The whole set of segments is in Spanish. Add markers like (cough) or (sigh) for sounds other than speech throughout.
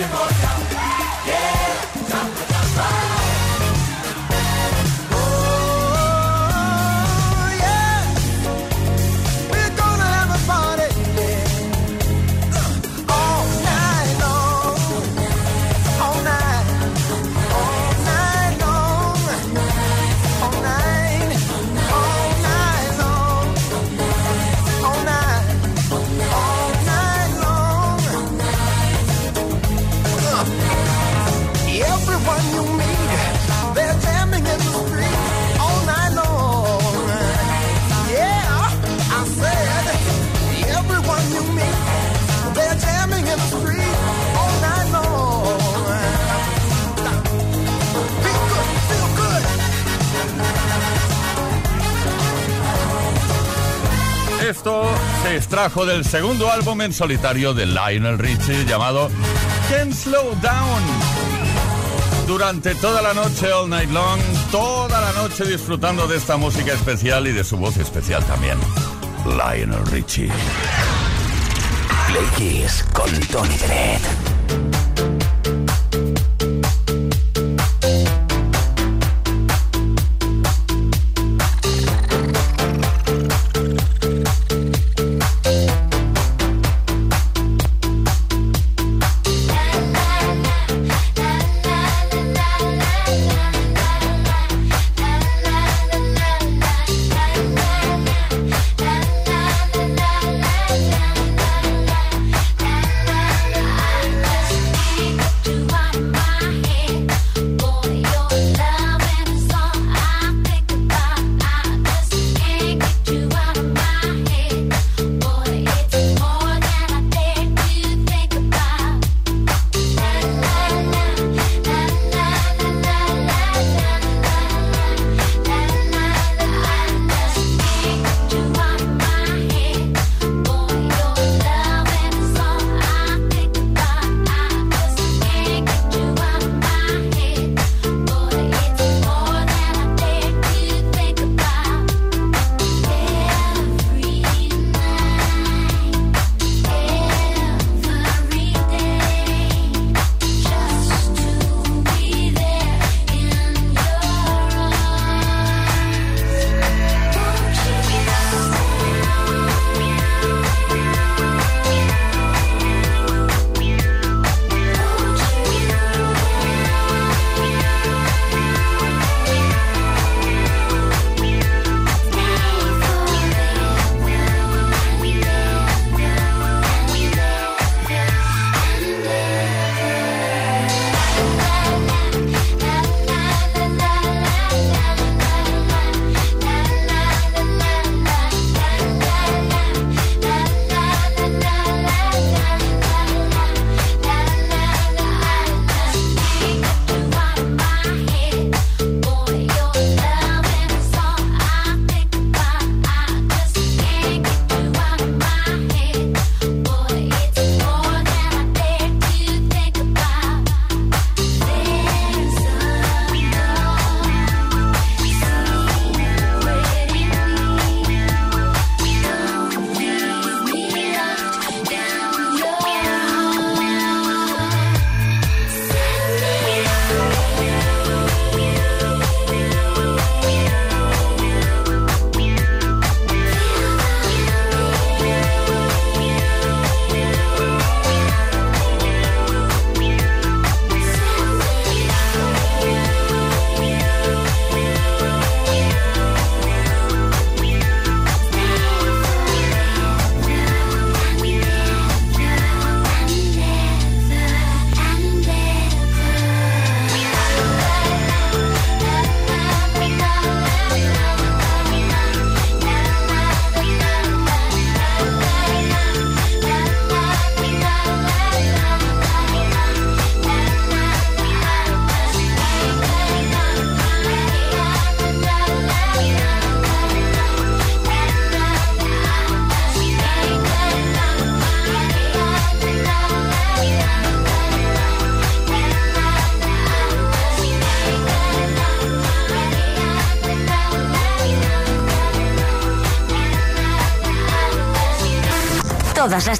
testimony. Extrajo del segundo álbum en solitario de Lionel Richie llamado Can't Slow Down. Durante toda la noche, all night long, toda la noche disfrutando de esta música especial y de su voz especial también. Lionel Richie. Play con Tony Bennett.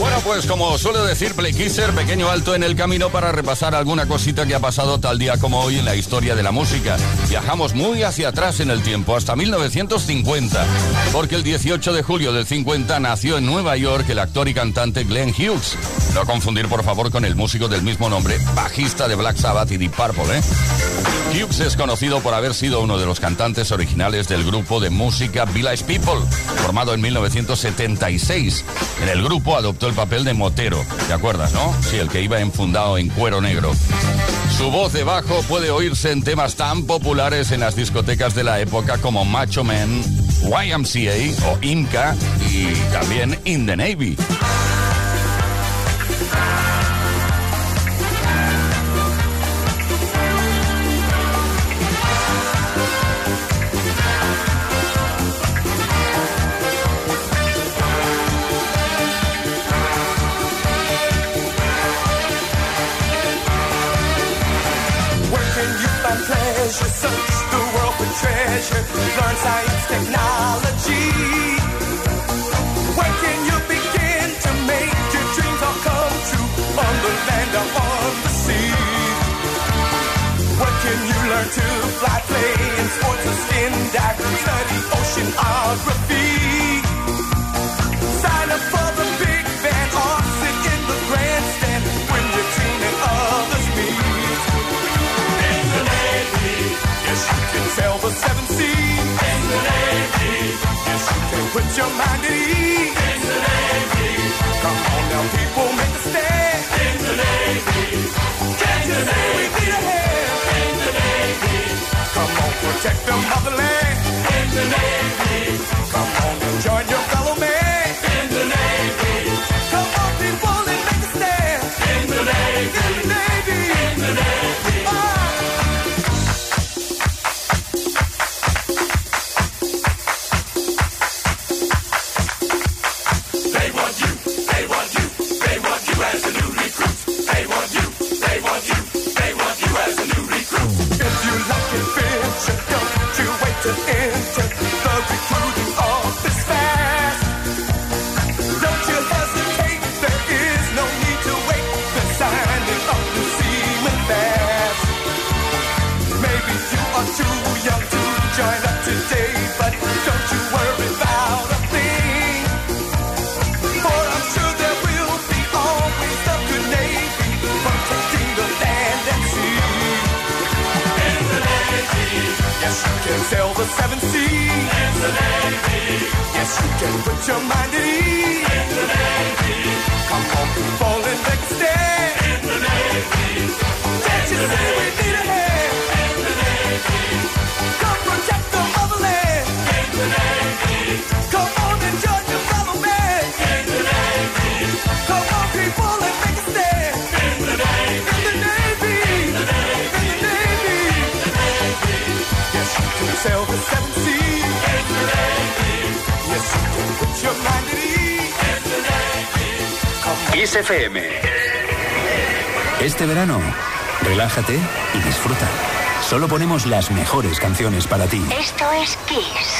Bueno, pues como suele decir Play Kisser, pequeño alto en el camino para repasar alguna cosita que ha pasado tal día como hoy en la historia de la música. Viajamos muy hacia atrás en el tiempo, hasta 1950, porque el 18 de julio del 50 nació en Nueva York el actor y cantante Glenn Hughes. No confundir por favor con el músico del mismo nombre, bajista de Black Sabbath y Deep Purple, ¿eh? Hughes es conocido por haber sido uno de los cantantes originales del grupo de música Village People, formado en 1976. En el grupo adoptó el papel de motero, ¿te acuerdas, no? Sí, el que iba enfundado en cuero negro. Su voz de bajo puede oírse en temas tan populares en las discotecas de la época como Macho Man, YMCA o Inca y también In the Navy. pleasure. Learn science, technology. Where can you begin to make your dreams all come true? On the land or on the sea. Where can you learn to fly, play in sports or skin dive? Study oceanography. your mind Este verano, relájate y disfruta. Solo ponemos las mejores canciones para ti. Esto es Kiss.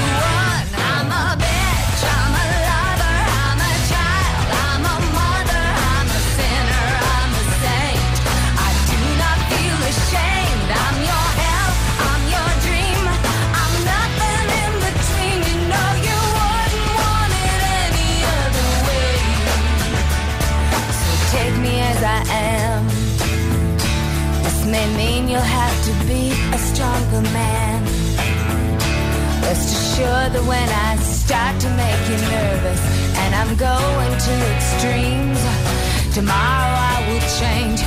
you'll have to be a stronger man. Rest assured that when I start to make you nervous and I'm going to extremes, tomorrow I will change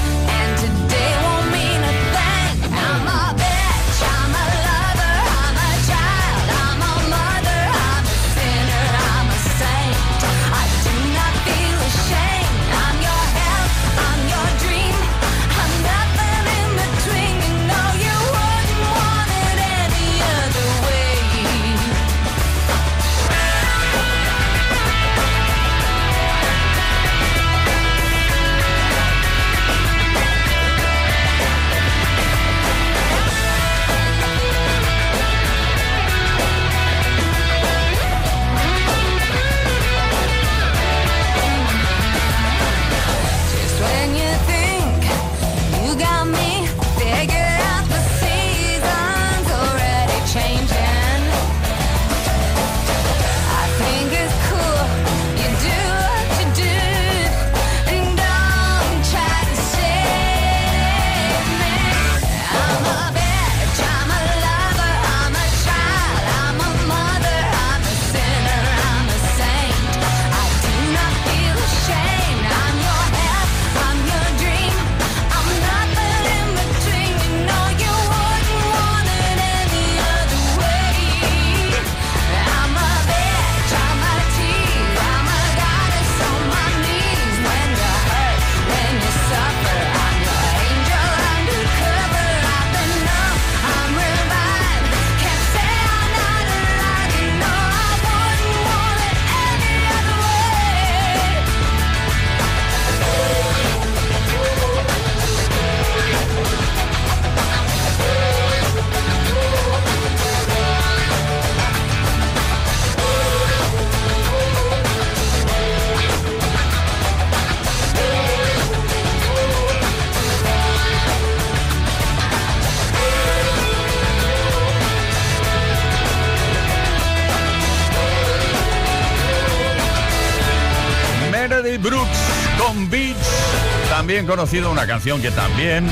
conocido una canción que también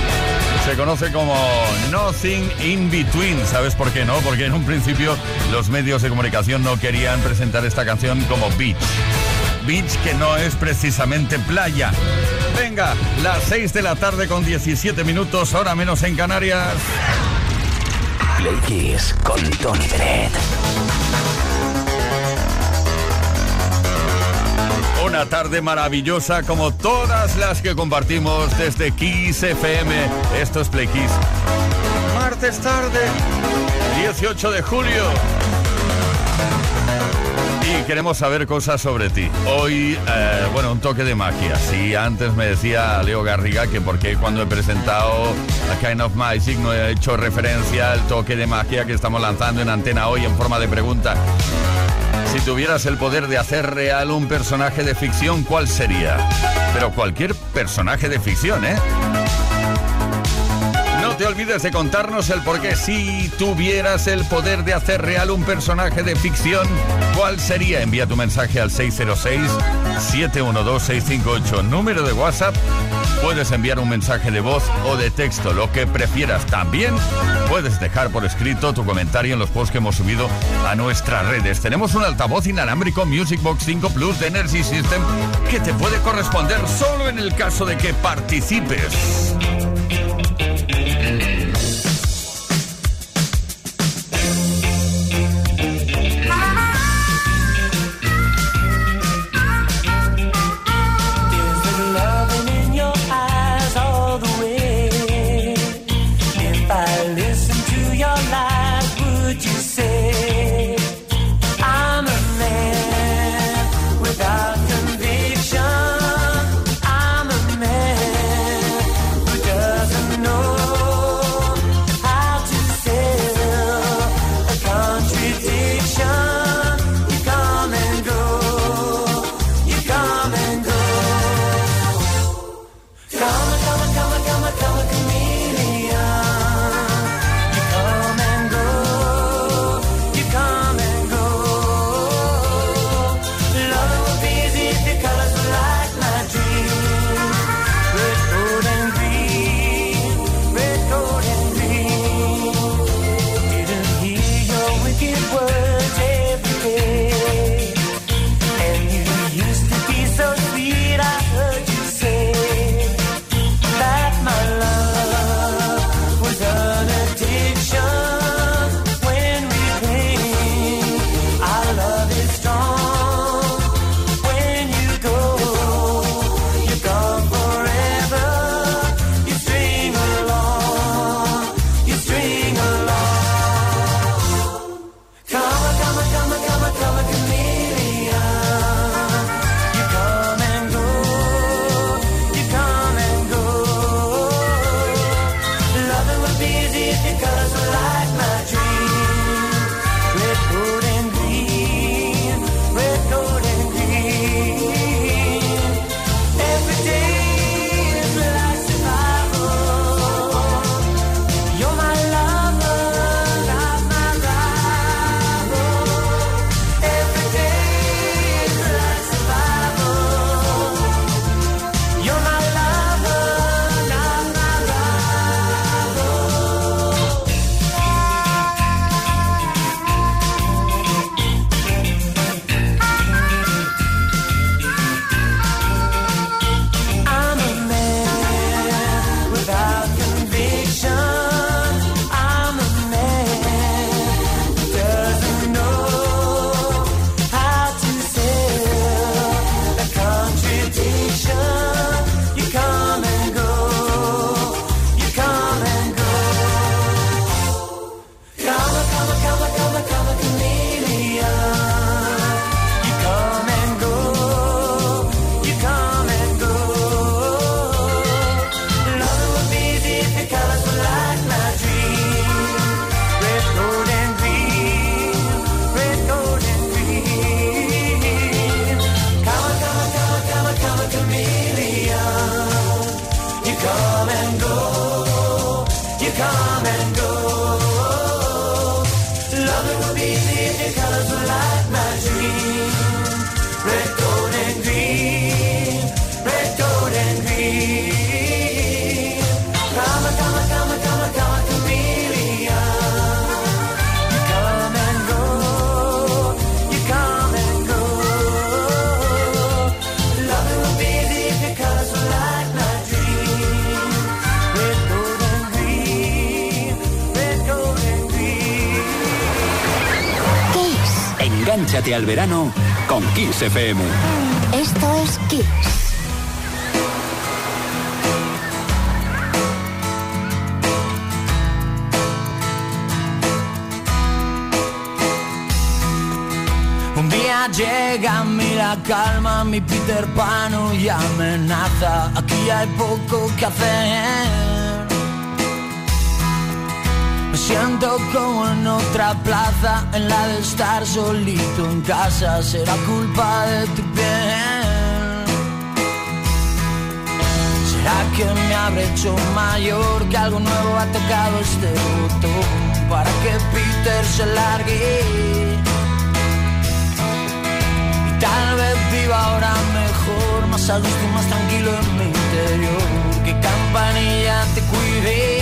se conoce como Nothing in Between. ¿Sabes por qué no? Porque en un principio los medios de comunicación no querían presentar esta canción como Beach. Beach que no es precisamente playa. Venga, las 6 de la tarde con 17 minutos, hora menos en Canarias. Play con Tony Bennett. Una tarde maravillosa como todas las que compartimos desde Kiss FM. Esto es Play. Martes tarde, 18 de julio. Y queremos saber cosas sobre ti. Hoy, eh, bueno, un toque de magia. Sí, antes me decía Leo Garriga que porque cuando he presentado A Kind of Magic no he hecho referencia al toque de magia que estamos lanzando en antena hoy en forma de pregunta. Si tuvieras el poder de hacer real un personaje de ficción, ¿cuál sería? Pero cualquier personaje de ficción, ¿eh? Te olvides de contarnos el por qué. Si tuvieras el poder de hacer real un personaje de ficción, ¿cuál sería? Envía tu mensaje al 606-712-658. Número de WhatsApp. Puedes enviar un mensaje de voz o de texto, lo que prefieras. También puedes dejar por escrito tu comentario en los posts que hemos subido a nuestras redes. Tenemos un altavoz inalámbrico Music Box 5 Plus de Energy System que te puede corresponder solo en el caso de que participes. Con Kiss FM. Esto es Kiss. Un día llega a mí la calma, mi Peter Pan y amenaza. Aquí hay poco que hacer. Me siento como en otra plaza, en la de estar solito en casa. Será culpa de tu piel. ¿Será que me habré hecho mayor? Que algo nuevo ha tocado este botón para que Peter se largue. Y tal vez viva ahora mejor, más a gusto y más tranquilo en mi interior. Que campanilla te cuide,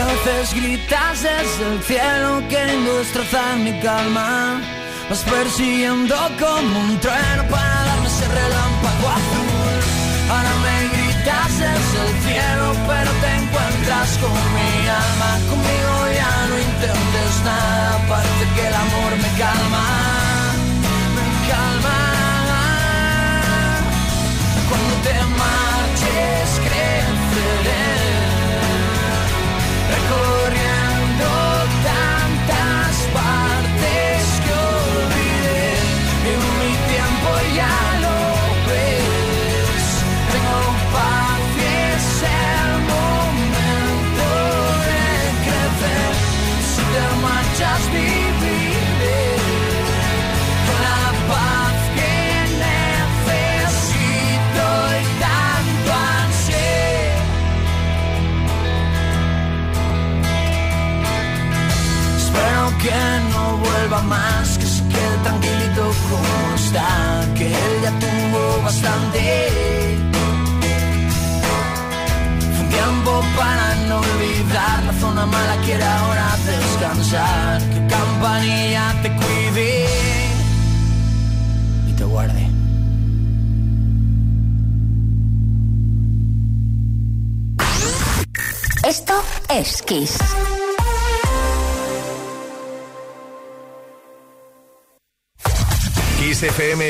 A veces gritas desde el cielo queriendo destrozar mi calma. Vas persiguiendo como un trueno para darme ese relámpago azul. Ahora me gritas desde el cielo, pero te encuentras con mi alma. Conmigo ya no intentes nada, parece que el amor me calma. Me calma. Cuando te marches creceré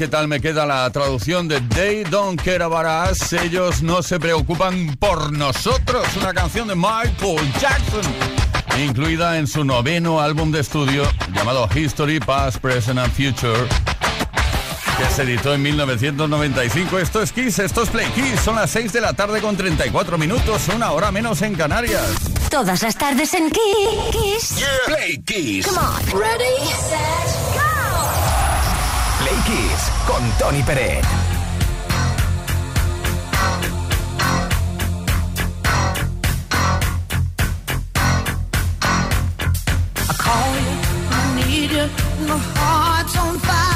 Qué tal me queda la traducción de They Don't Care About Us. Ellos no se preocupan por nosotros. Una canción de Michael Jackson, incluida en su noveno álbum de estudio llamado History, Past, Present and Future, que se editó en 1995. Esto es Kiss, esto es Play Kiss. Son las 6 de la tarde con 34 minutos, una hora menos en Canarias. Todas las tardes en Kiss. Play Kiss. Come on. Ready, set, con Tony Pérez. I call you need you. My heart's on fire.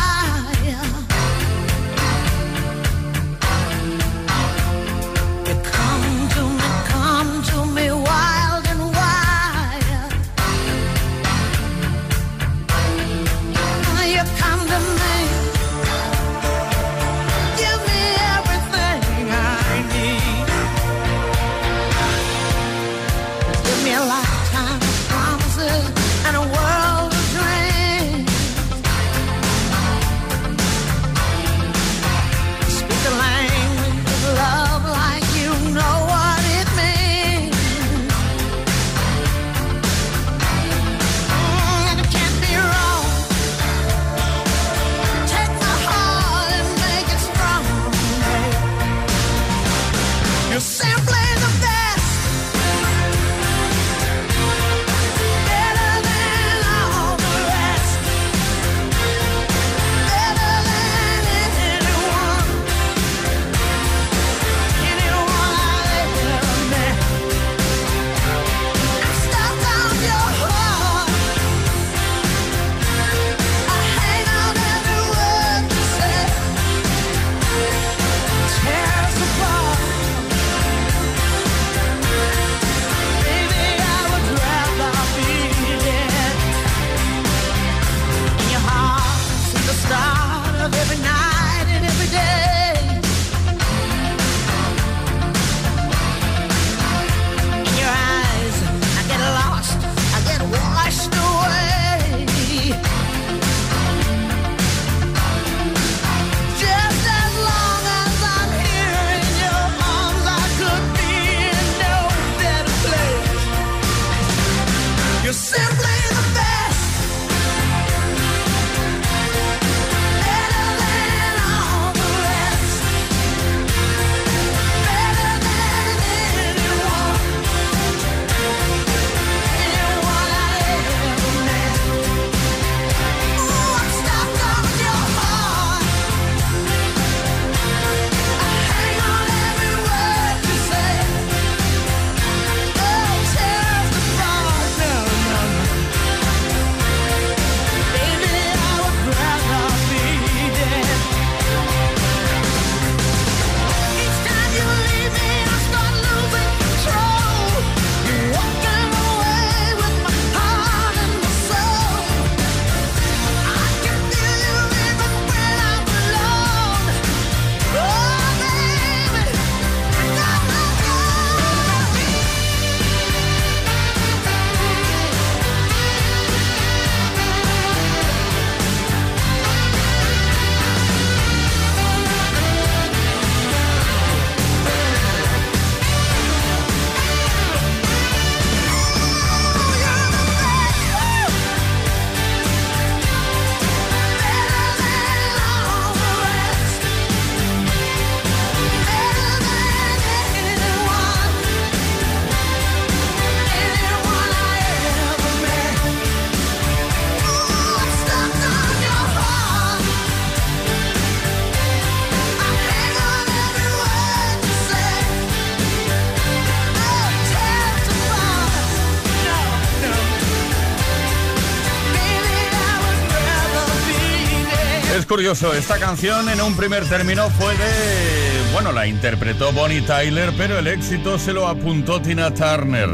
Curioso, esta canción en un primer término fue de... Bueno, la interpretó Bonnie Tyler, pero el éxito se lo apuntó Tina Turner.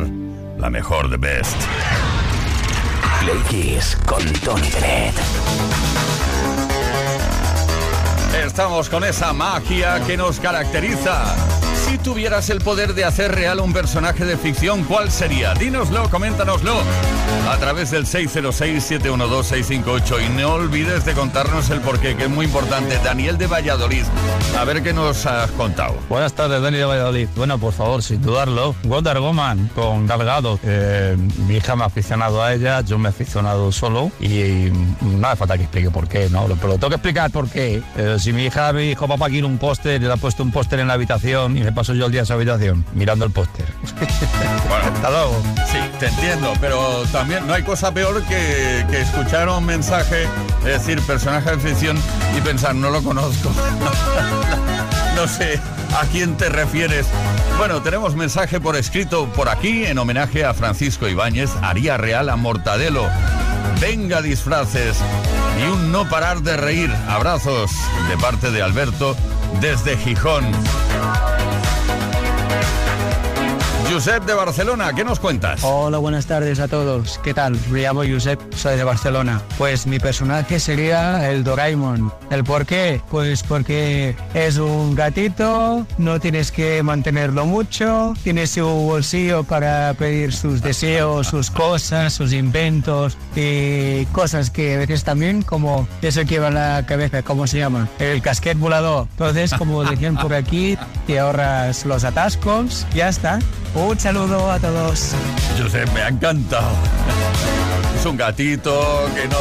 La mejor de Best. Play Kiss con Tony Bennett. Estamos con esa magia que nos caracteriza. Si tuvieras el poder de hacer real un personaje de ficción, ¿cuál sería? Dínoslo, coméntanoslo a través del 606-712-658 y no olvides de contarnos el porqué, que es muy importante. Daniel de Valladolid, a ver qué nos has contado. Buenas tardes, Dani de Valladolid. Bueno, por favor, sin dudarlo, Wonder Woman con Galgado. Eh, mi hija me ha aficionado a ella, yo me he aficionado solo y, no hace falta que explique por qué, ¿no? Pero tengo que explicar por qué. Eh, si mi hija me dijo, papá, quiero un póster, y le ha puesto un póster en la habitación y me paso yo el día en esa habitación mirando el póster. Bueno, (laughs) Hasta luego. Sí, te entiendo, pero también no hay cosa peor que, que escuchar un mensaje, es decir, personaje de ficción y pensar, no lo conozco. (laughs) no sé a quién te refieres. Bueno, tenemos mensaje por escrito por aquí en homenaje a Francisco Ibáñez, Haría Real a Mortadelo. venga disfraces y un no parar de reír. Abrazos de parte de Alberto desde Gijón. Josep de Barcelona, ¿qué nos cuentas? Hola, buenas tardes a todos. ¿Qué tal? Me llamo Josep, soy de Barcelona. Pues mi personaje sería el Doraemon. ¿El por qué? Pues porque es un gatito, no tienes que mantenerlo mucho, tiene su bolsillo para pedir sus deseos, sus cosas, sus inventos y cosas que a veces también como eso que va en la cabeza, ¿cómo se llama? El casquet volador. Entonces, como decían por aquí, te ahorras los atascos, ya está. Un saludo a todos. Josep, me ha encantado. Es un gatito que no,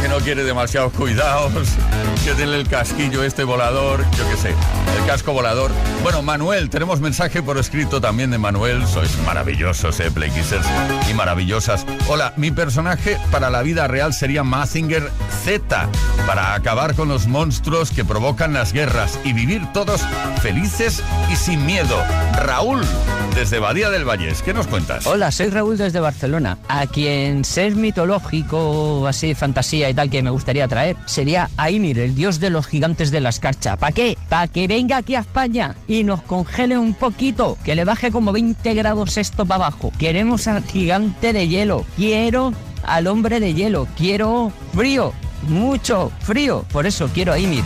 que no quiere demasiados cuidados, (laughs) que tiene el casquillo este volador, yo qué sé, el casco volador. Bueno, Manuel, tenemos mensaje por escrito también de Manuel. Sois maravillosos, eh, Playkissers, y maravillosas. Hola, mi personaje para la vida real sería Mazinger Z, para acabar con los monstruos que provocan las guerras y vivir todos felices y sin miedo. Raúl, desde Badía del Vallés, ¿qué nos cuentas? Hola, soy Raúl desde Barcelona. A quien ser mitológico, así fantasía tal que me gustaría traer sería Aimir, el dios de los gigantes de la escarcha. ¿Para qué? Para que venga aquí a España y nos congele un poquito, que le baje como 20 grados esto para abajo. Queremos al gigante de hielo. Quiero al hombre de hielo. Quiero frío. Mucho frío. Por eso quiero a Ymir.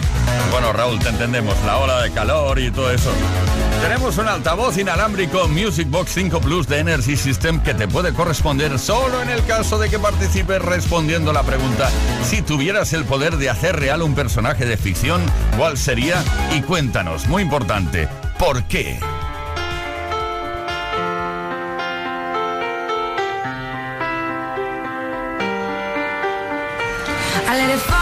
Bueno, Raúl, te entendemos, la ola de calor y todo eso. Tenemos un altavoz inalámbrico Music Box 5 Plus de Energy System que te puede corresponder solo en el caso de que participes respondiendo la pregunta si tuvieras el poder de hacer real un personaje de ficción, ¿cuál sería? Y cuéntanos, muy importante, ¿por qué? Let it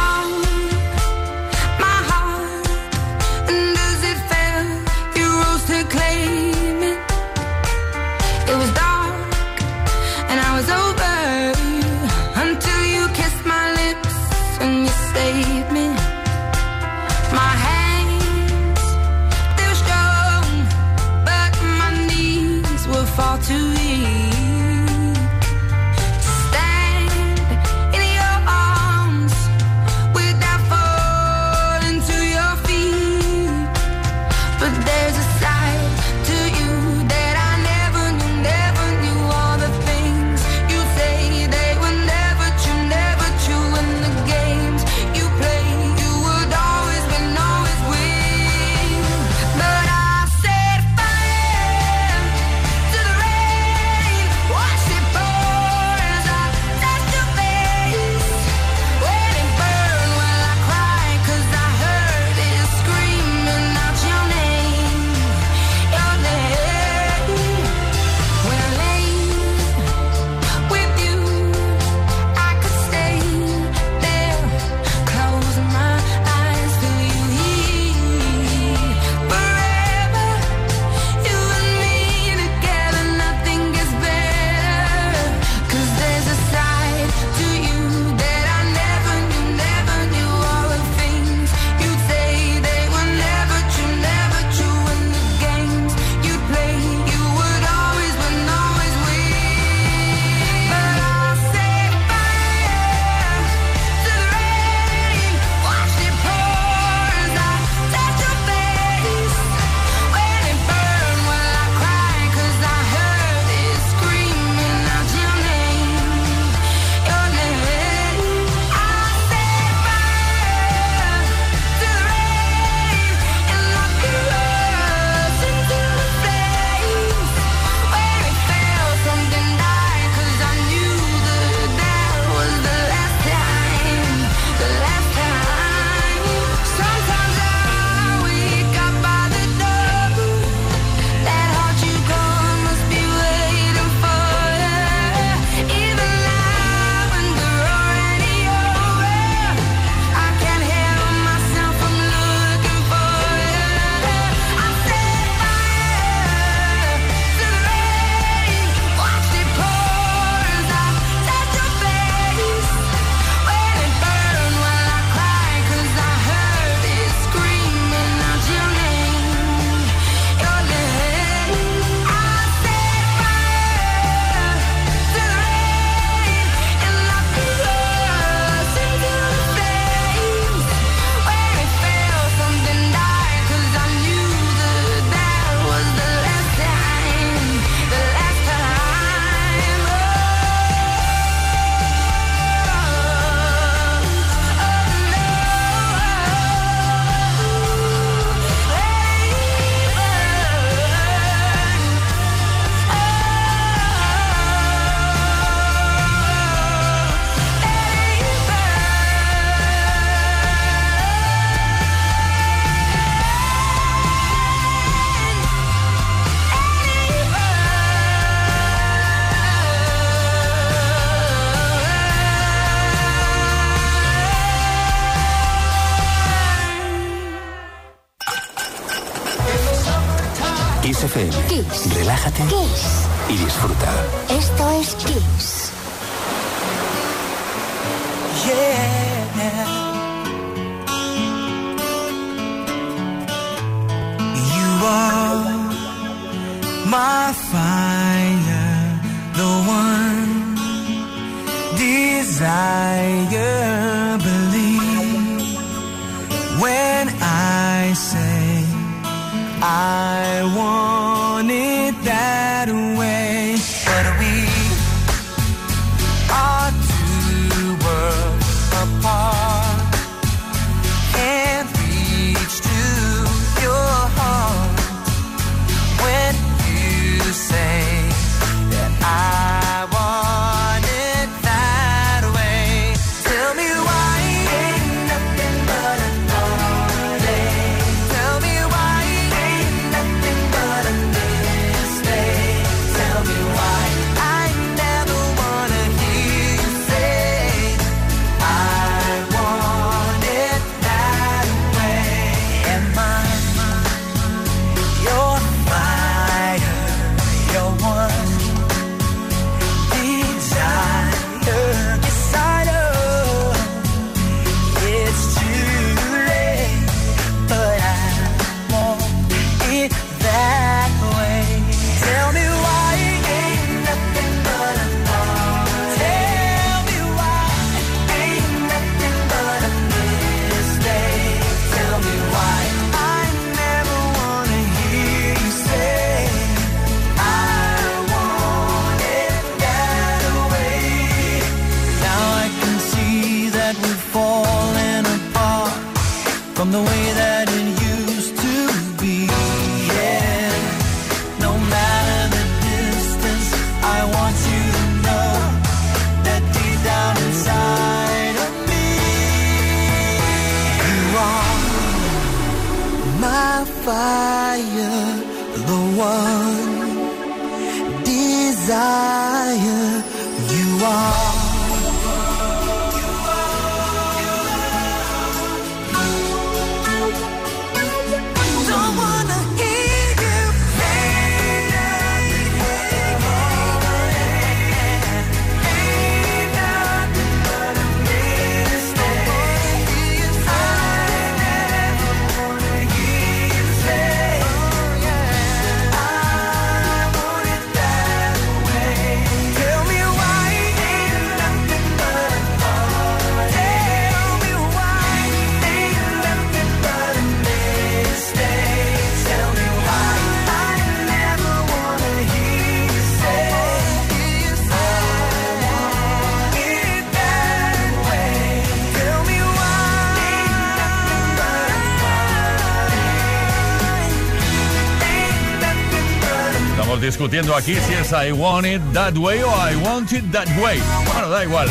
discutiendo aquí si es I want it that way o I want it that way. Bueno, da igual.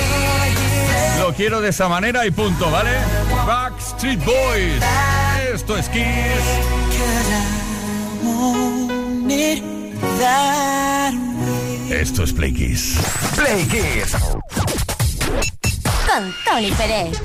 Lo quiero de esa manera y punto, ¿vale? Backstreet Boys. Esto es Kiss. Esto es Play Kiss. Play Kiss. Con Tony Pérez.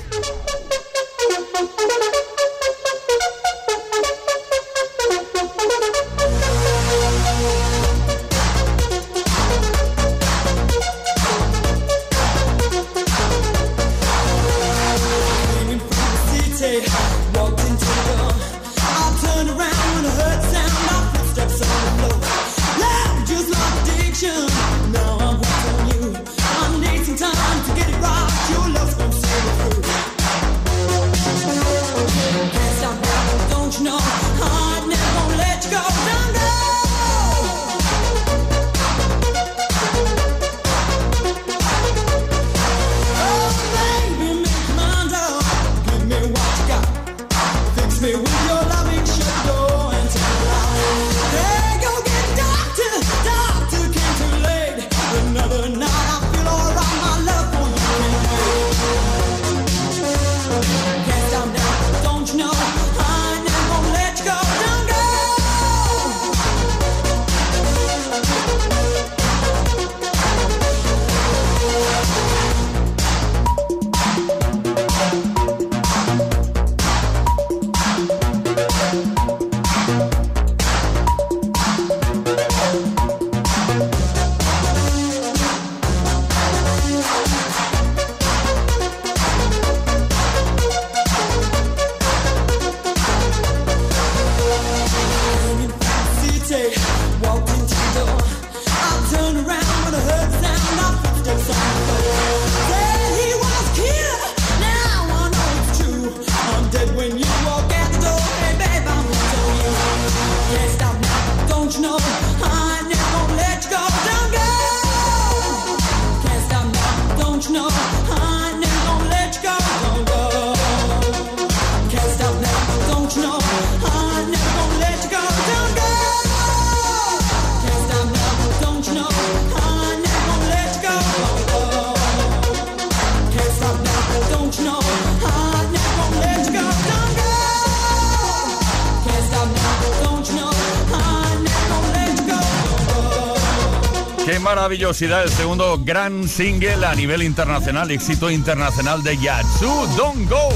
maravillosidad, el segundo gran single a nivel internacional, éxito internacional de Yatsu, Don't Go.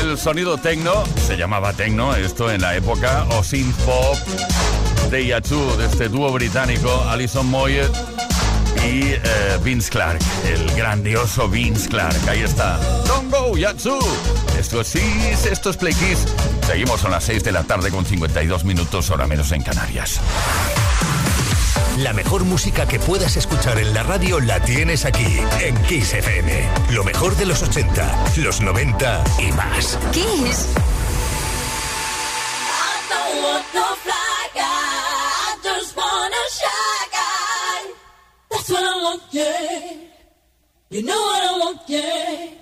El sonido techno, se llamaba techno esto en la época, o synth pop de Yatsu, de este dúo británico, Alison Moyet y eh, Vince Clark, el grandioso Vince Clark. Ahí está, Don't Go, Yatsu. Esto es Kiss, esto es Play Kiss. Seguimos a las 6 de la tarde con 52 minutos, hora menos en Canarias. La mejor música que puedas escuchar en la radio la tienes aquí, en Kiss FM. Lo mejor de los 80, los 90 y más. Kiss. I want, yeah. You know what I want, yeah.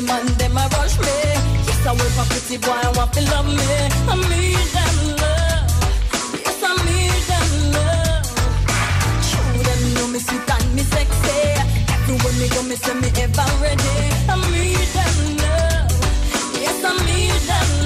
the man, them a rush me. Yes, a work for pretty boy, and want to love me. I need them love. Yes, I need them love. Show them know me sweet and me sexy. Everywhere me go, me say me ever ready. I need them love. Yes, I need them